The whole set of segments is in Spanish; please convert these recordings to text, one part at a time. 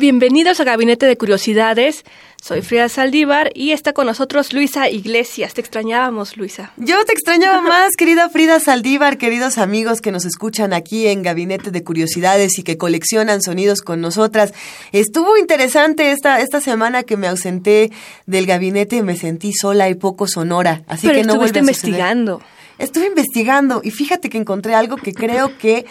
Bienvenidos a Gabinete de Curiosidades. Soy Frida Saldívar y está con nosotros Luisa Iglesias. Te extrañábamos, Luisa. Yo te extrañaba más, querida Frida Saldívar, queridos amigos que nos escuchan aquí en Gabinete de Curiosidades y que coleccionan sonidos con nosotras. Estuvo interesante esta, esta semana que me ausenté del gabinete y me sentí sola y poco sonora. Así Pero que no estuviste investigando. Estuve investigando y fíjate que encontré algo que creo que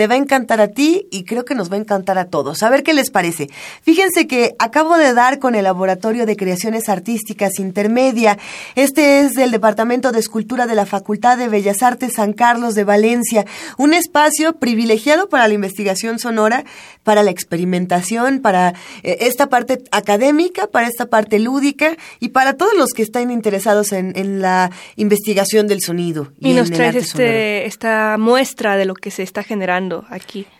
te va a encantar a ti y creo que nos va a encantar a todos. A ver qué les parece. Fíjense que acabo de dar con el Laboratorio de Creaciones Artísticas Intermedia. Este es del Departamento de Escultura de la Facultad de Bellas Artes San Carlos de Valencia. Un espacio privilegiado para la investigación sonora, para la experimentación, para eh, esta parte académica, para esta parte lúdica y para todos los que están interesados en, en la investigación del sonido. Y, en nos traes este, esta muestra de lo que se está generando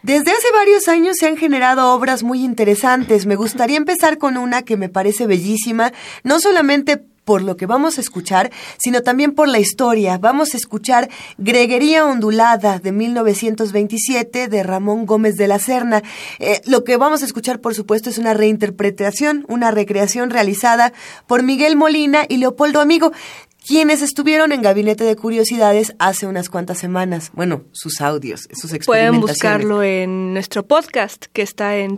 Desde hace varios años se han generado obras muy interesantes. Me gustaría empezar con una que me parece bellísima, no solamente por lo que vamos a escuchar, sino también por la historia. Vamos a escuchar Greguería Ondulada de 1927 de Ramón Gómez de la Serna. Eh, lo que vamos a escuchar, por supuesto, es una reinterpretación, una recreación realizada por Miguel Molina y Leopoldo Amigo quienes estuvieron en Gabinete de Curiosidades hace unas cuantas semanas. Bueno, sus audios, sus experimentaciones. Pueden buscarlo en nuestro podcast que está en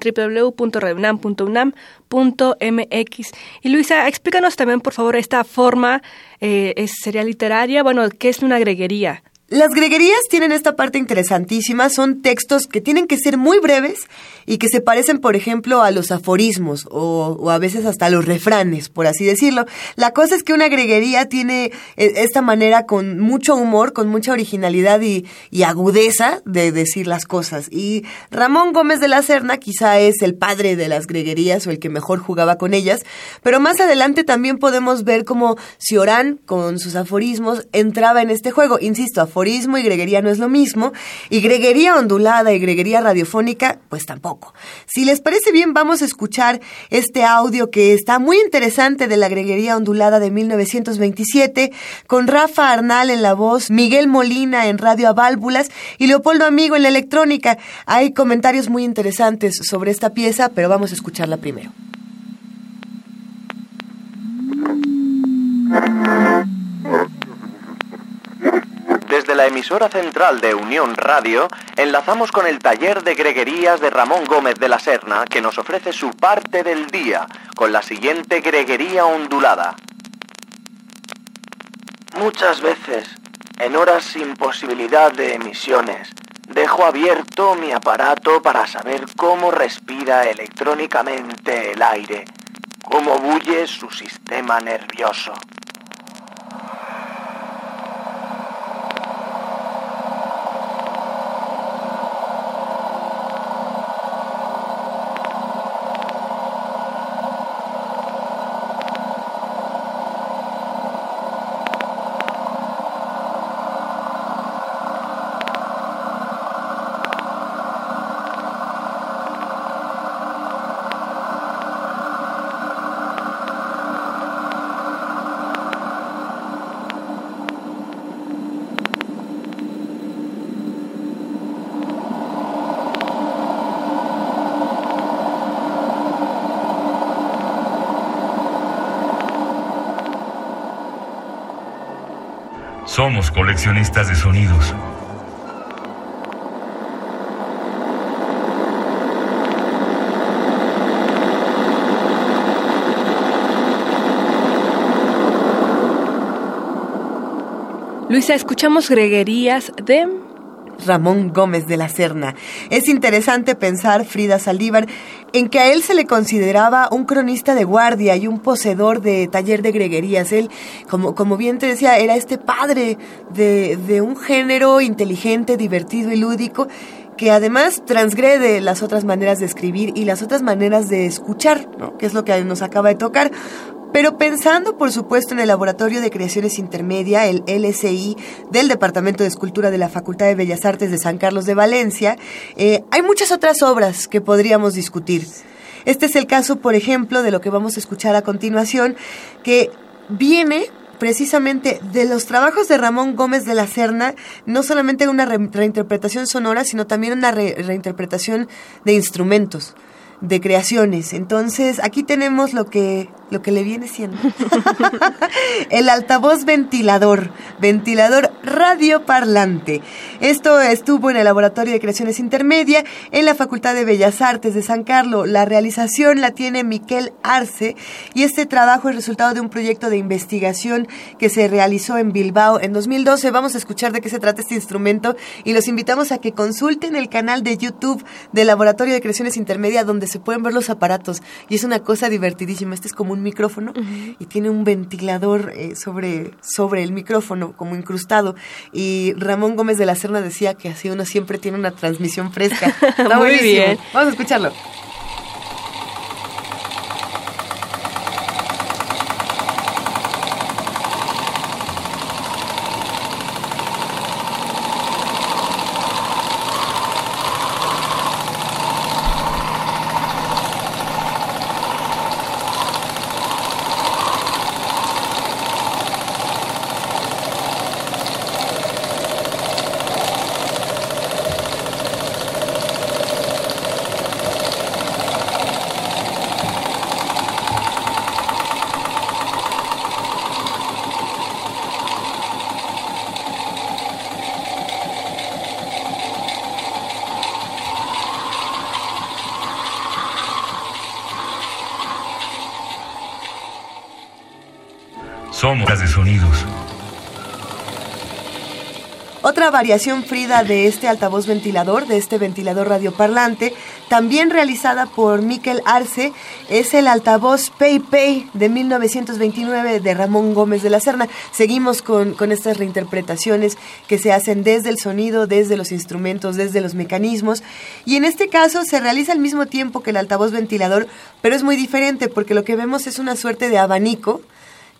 www.redunam.unam.mx. Y Luisa, explícanos también, por favor, esta forma, eh, es- sería literaria, bueno, ¿qué es una greguería? Las greguerías tienen esta parte interesantísima, son textos que tienen que ser muy breves y que se parecen, por ejemplo, a los aforismos o, a veces hasta a los refranes, por así decirlo. La cosa es que una greguería tiene eh, esta manera con mucho humor, con mucha originalidad y, agudeza de decir las cosas. Y Ramón Gómez de la Serna quizá es el padre de las greguerías o el que mejor jugaba con ellas, pero más adelante también podemos ver cómo Ciorán, con sus aforismos, entraba en este juego. Insisto, y greguería no es lo mismo, y greguería ondulada y greguería radiofónica, pues tampoco. Si les parece bien, vamos a escuchar este audio que está muy interesante de la greguería ondulada de 1927, con Rafa Arnal en la voz, Miguel Molina en radio a válvulas y Leopoldo Amigo en la electrónica. Hay comentarios muy interesantes sobre esta pieza, pero vamos a escucharla primero. La emisora central de Unión Radio, enlazamos con el taller de greguerías de Ramón Gómez de la Serna, que nos ofrece su parte del día, con la siguiente greguería ondulada. Muchas veces, en horas sin posibilidad de emisiones, dejo abierto mi aparato para saber cómo respira electrónicamente el aire, cómo bulle su sistema nervioso. Somos coleccionistas de sonidos. Luisa, escuchamos greguerías de... Ramón Gómez de la Serna. Es interesante pensar, Frida Saldívar, en que a él se le consideraba un cronista de guardia y un poseedor de taller de greguerías. Él, como, como bien te decía, era este padre de, de un género inteligente, divertido y lúdico que además transgrede las otras maneras de escribir y las otras maneras de escuchar, ¿no? que es lo que nos acaba de tocar. Pero pensando, por supuesto, en el Laboratorio de Creaciones Intermedia, el LSI del Departamento de Escultura de la Facultad de Bellas Artes de San Carlos de Valencia, eh, hay muchas otras obras que podríamos discutir. Este es el caso, por ejemplo, de lo que vamos a escuchar a continuación, que viene precisamente de los trabajos de Ramón Gómez de la Serna, no solamente una reinterpretación sonora, sino también una reinterpretación de instrumentos de creaciones. Entonces, aquí tenemos lo que, lo que le viene siendo. el altavoz ventilador, ventilador radioparlante. Esto estuvo en el Laboratorio de Creaciones Intermedia en la Facultad de Bellas Artes de San Carlos. La realización la tiene Miquel Arce y este trabajo es resultado de un proyecto de investigación que se realizó en Bilbao en 2012. Vamos a escuchar de qué se trata este instrumento y los invitamos a que consulten el canal de YouTube del Laboratorio de Creaciones Intermedia donde se pueden ver los aparatos y es una cosa divertidísima. Este es como un micrófono y tiene un ventilador eh, sobre, sobre el micrófono como incrustado y Ramón Gómez de la Serna decía que así uno siempre tiene una transmisión fresca. Está Muy bien. Vamos a escucharlo. Somos de sonidos. Otra variación Frida de este altavoz ventilador, de este ventilador radioparlante, también realizada por Miquel Arce, es el altavoz Pay Pay de 1929 de Ramón Gómez de la Serna. Seguimos con, con estas reinterpretaciones que se hacen desde el sonido, desde los instrumentos, desde los mecanismos. Y en este caso se realiza al mismo tiempo que el altavoz ventilador, pero es muy diferente porque lo que vemos es una suerte de abanico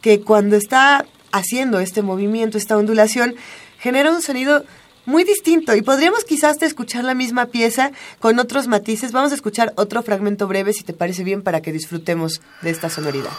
que cuando está haciendo este movimiento, esta ondulación, genera un sonido muy distinto y podríamos quizás escuchar la misma pieza con otros matices. Vamos a escuchar otro fragmento breve, si te parece bien, para que disfrutemos de esta sonoridad.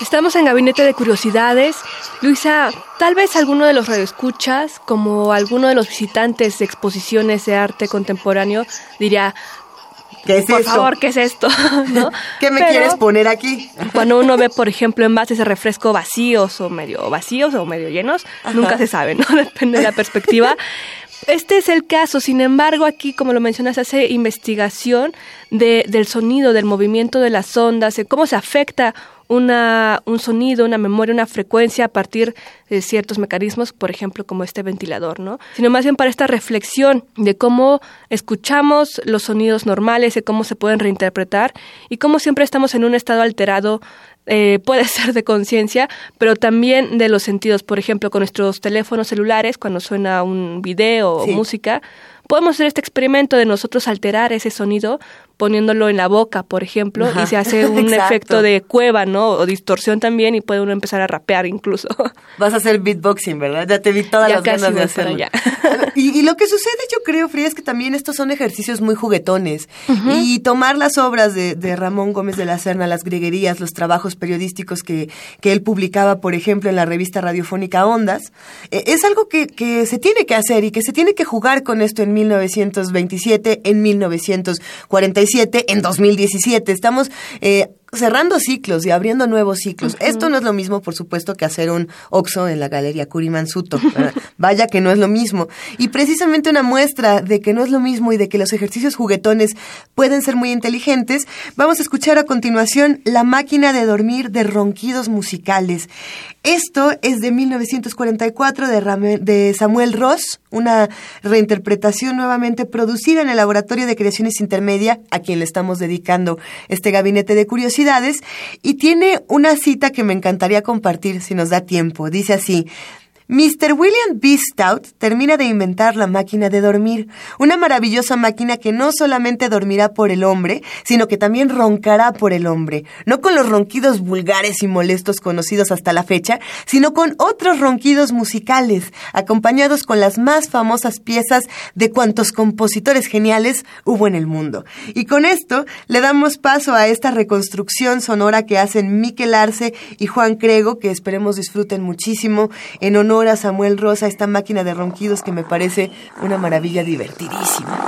Estamos en Gabinete de Curiosidades. Luisa, tal vez alguno de los radioescuchas, como alguno de los visitantes de exposiciones de arte contemporáneo, diría, ¿Qué es por esto? favor, ¿qué es esto? ¿No? ¿Qué me Pero quieres poner aquí? Cuando uno ve, por ejemplo, envases de refresco vacíos o medio vacíos o medio llenos, nunca se sabe, ¿no? Depende de la perspectiva. Este es el caso, sin embargo, aquí, como lo mencionas, hace investigación de, del sonido, del movimiento de las ondas, de cómo se afecta una, un sonido, una memoria, una frecuencia a partir de ciertos mecanismos, por ejemplo, como este ventilador, ¿no? Sino más bien para esta reflexión de cómo escuchamos los sonidos normales, de cómo se pueden reinterpretar y cómo siempre estamos en un estado alterado eh, puede ser de conciencia, pero también de los sentidos. Por ejemplo, con nuestros teléfonos celulares, cuando suena un video Sí. o música, podemos hacer este experimento de nosotros alterar ese sonido poniéndolo en la boca, por ejemplo, Ajá. y se hace un efecto de cueva, ¿no? O distorsión también y puede uno empezar a rapear incluso. Vas a hacer beatboxing, ¿verdad? Ya te vi todas Ya las casi ganas de hacerlo. Y, y lo que sucede, yo creo, Frida, es que también estos son ejercicios muy juguetones. Y tomar las obras de, de Ramón Gómez de la Serna, las grieguerías, los trabajos periodísticos que, que él publicaba, por ejemplo, en la revista radiofónica Ondas, eh, es algo que, que se tiene que hacer y que se tiene que jugar con esto en 1927, en 1947, en 2017. Estamos... eh, cerrando ciclos y abriendo nuevos ciclos. Esto no es lo mismo, por supuesto, que hacer un Oxo en la Galería Curimansuto. Vaya que no es lo mismo. Y precisamente una muestra de que no es lo mismo y de que los ejercicios juguetones pueden ser muy inteligentes, vamos a escuchar a continuación La máquina de dormir de ronquidos musicales. Esto es de 1944 de, de Samuel Ross, una reinterpretación nuevamente producida en el Laboratorio de Creaciones Intermedia, a quien le estamos dedicando este gabinete de curiosidades, y tiene una cita que me encantaría compartir si nos da tiempo. Dice así, Mr. William B. Stout termina de inventar la máquina de dormir, una maravillosa máquina que no solamente dormirá por el hombre, sino que también roncará por el hombre, no con los ronquidos vulgares y molestos conocidos hasta la fecha, sino con otros ronquidos musicales, acompañados con las más famosas piezas de cuantos compositores geniales hubo en el mundo. Y con esto le damos paso a esta reconstrucción sonora que hacen Miquel Arce y Juan Crego, que esperemos disfruten muchísimo en honor a Samuel Rosa, esta máquina de ronquidos que me parece una maravilla divertidísima.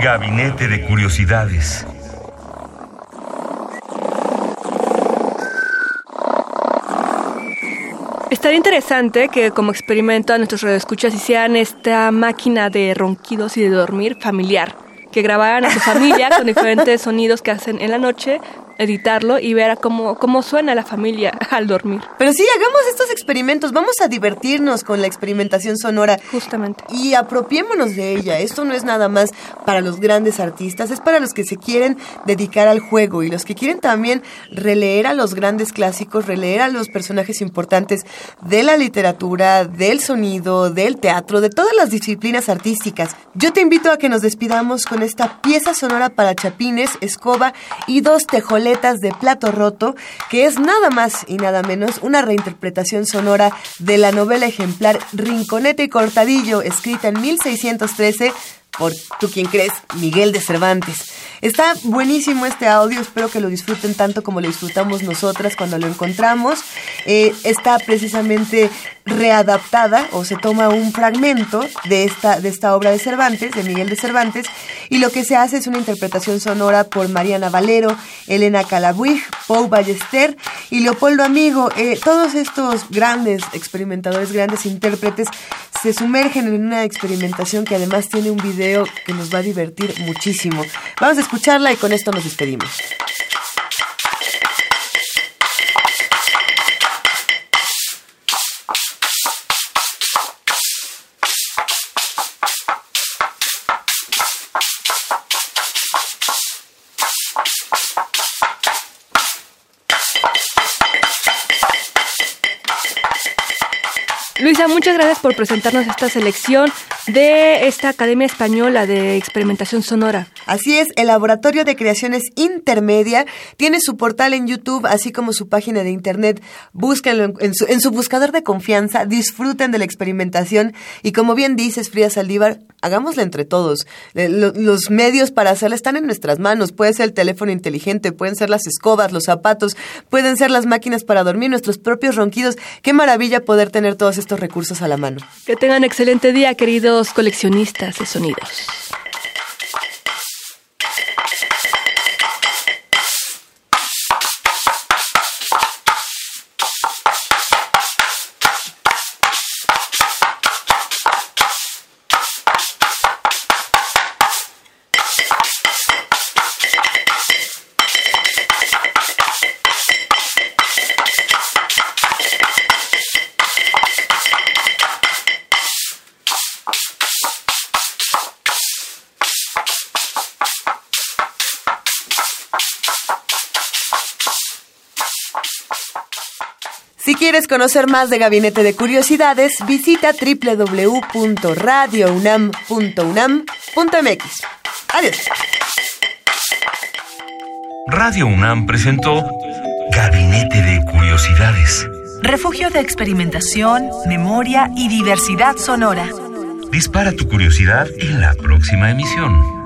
Gabinete de Curiosidades. Estaría interesante que como experimento a nuestros radioescuchas hicieran esta máquina de ronquidos y de dormir familiar, que grabaran a su familia con diferentes sonidos que hacen en la noche editarlo y ver cómo, cómo suena la familia al dormir. Pero sí, hagamos estos experimentos, vamos a divertirnos con la experimentación sonora. Justamente. Y apropiémonos de ella. Esto no es nada más para los grandes artistas, es para los que se quieren dedicar al juego y los que quieren también releer a los grandes clásicos, releer a los personajes importantes de la literatura, del sonido, del teatro, de todas las disciplinas artísticas. Yo te invito a que nos despidamos con esta pieza sonora para chapines, escoba y dos tejoles de Plato Roto, que es nada más y nada menos una reinterpretación sonora de la novela ejemplar Rinconete y Cortadillo, escrita en 1613 por, ¿tú quién crees? Miguel de Cervantes. Está buenísimo este audio, espero que lo disfruten tanto como lo disfrutamos nosotras cuando lo encontramos. Eh, está precisamente readaptada o se toma un fragmento de esta, de esta obra de Cervantes, de Miguel de Cervantes, y lo que se hace es una interpretación sonora por Mariana Valero, Elena Calabuig, Pau Ballester y Leopoldo Amigo. Eh, todos estos grandes experimentadores, grandes intérpretes, se sumergen en una experimentación que además tiene un video que nos va a divertir muchísimo. Vamos a escucharla y con esto nos despedimos. Luisa, muchas gracias por presentarnos esta selección de esta Academia Española de Experimentación Sonora. Así es, el Laboratorio de Creaciones Intermedia tiene su portal en YouTube, así como su página de internet. Búsquenlo en su, en su buscador de confianza, disfruten de la experimentación y como bien dices, Frida Saldívar, hagámosla entre todos. Eh, los medios para hacerla están en nuestras manos. Puede ser el teléfono inteligente, pueden ser las escobas, los zapatos, pueden ser las máquinas para dormir, nuestros propios ronquidos. Qué maravilla poder tener todos estos recursos a la mano. Que tengan excelente día, queridos coleccionistas de sonidos. Quieres conocer más de Gabinete de Curiosidades, visita www.radiounam.unam.mx. Adiós. Radio UNAM presentó Gabinete de Curiosidades. Refugio de experimentación, memoria y diversidad sonora. Dispara tu curiosidad en la próxima emisión.